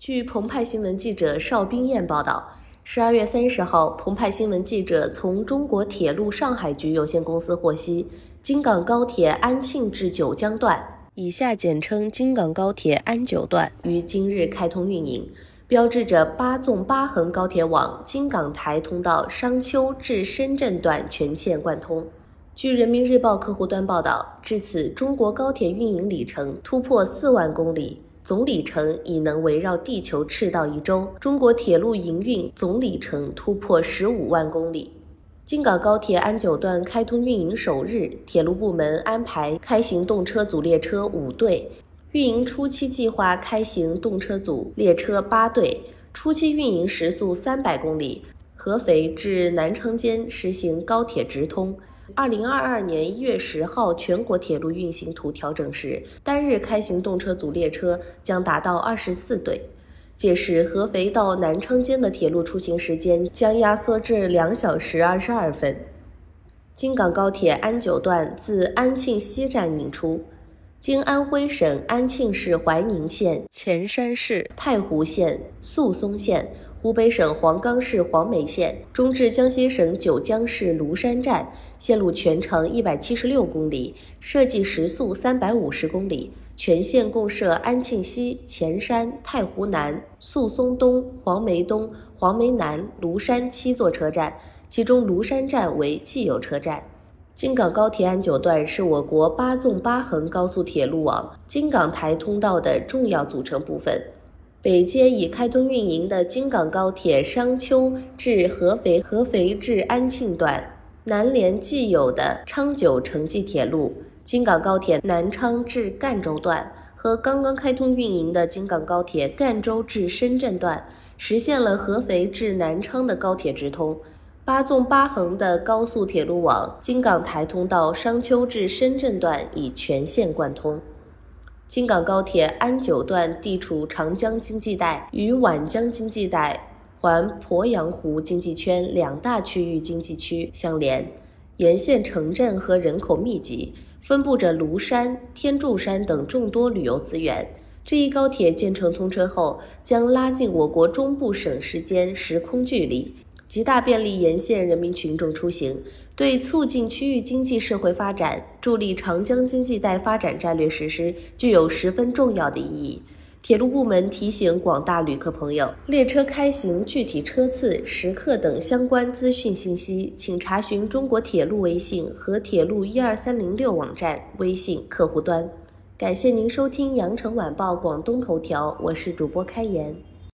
据澎湃新闻记者邵冰燕报道，十二月三十号，澎湃新闻记者从中国铁路上海局有限公司获悉，京港高铁安庆至九江段（以下简称京港高铁安九段）于今日开通运营，标志着八纵八横高铁网京港台通道商丘至深圳段全线贯通。据人民日报客户端报道，至此，中国高铁运营里程突破四万公里。总里程已能围绕地球赤道一周，中国铁路营运总里程突破十五万公里。京港高铁安九段开通运营首日，铁路部门安排开行动车组列车五对，运营初期计划开行动车组列车八对，初期运营时速三百公里，合肥至南昌间实行高铁直通。二零二二年一月十号全国铁路运行图调整时，单日开行动车组列车将达到二十四对，届时合肥到南昌间的铁路出行时间将压缩至两小时二十二分。京港高铁安九段自安庆西站引出，经安徽省安庆市怀宁县、潜山市太湖县、宿松县。湖北省黄冈市黄梅县中至江西省九江市庐山站，线路全长一百七十六公里，设计时速三百五十公里，全线共设安庆西、潜山、太湖南、宿松东、黄梅东、黄梅南、庐山七座车站，其中庐山站为既有车站。京港高铁安九段是我国八纵八横高速铁路网京港台通道的重要组成部分。北接已开通运营的京港高铁商丘至合肥、合肥至安庆段，南连既有的昌九城际铁路、京港高铁南昌至赣州段和刚刚开通运营的京港高铁赣州至深圳段，实现了合肥至南昌的高铁直通。八纵八横的高速铁路网京港台通道商丘至深圳段已全线贯通。京港高铁安九段地处长江经济带与皖江经济带环鄱阳湖经济圈两大区域经济区相连，沿线城镇和人口密集，分布着庐山、天柱山等众多旅游资源。这一高铁建成通车后，将拉近我国中部省市间时空距离。极大便利沿线人民群众出行，对促进区域经济社会发展、助力长江经济带发展战略实施具有十分重要的意义。铁路部门提醒广大旅客朋友，列车开行具体车次、时刻等相关资讯信息，请查询中国铁路微信和铁路一二三零六网站微信客户端。感谢您收听羊城晚报广东头条，我是主播开言。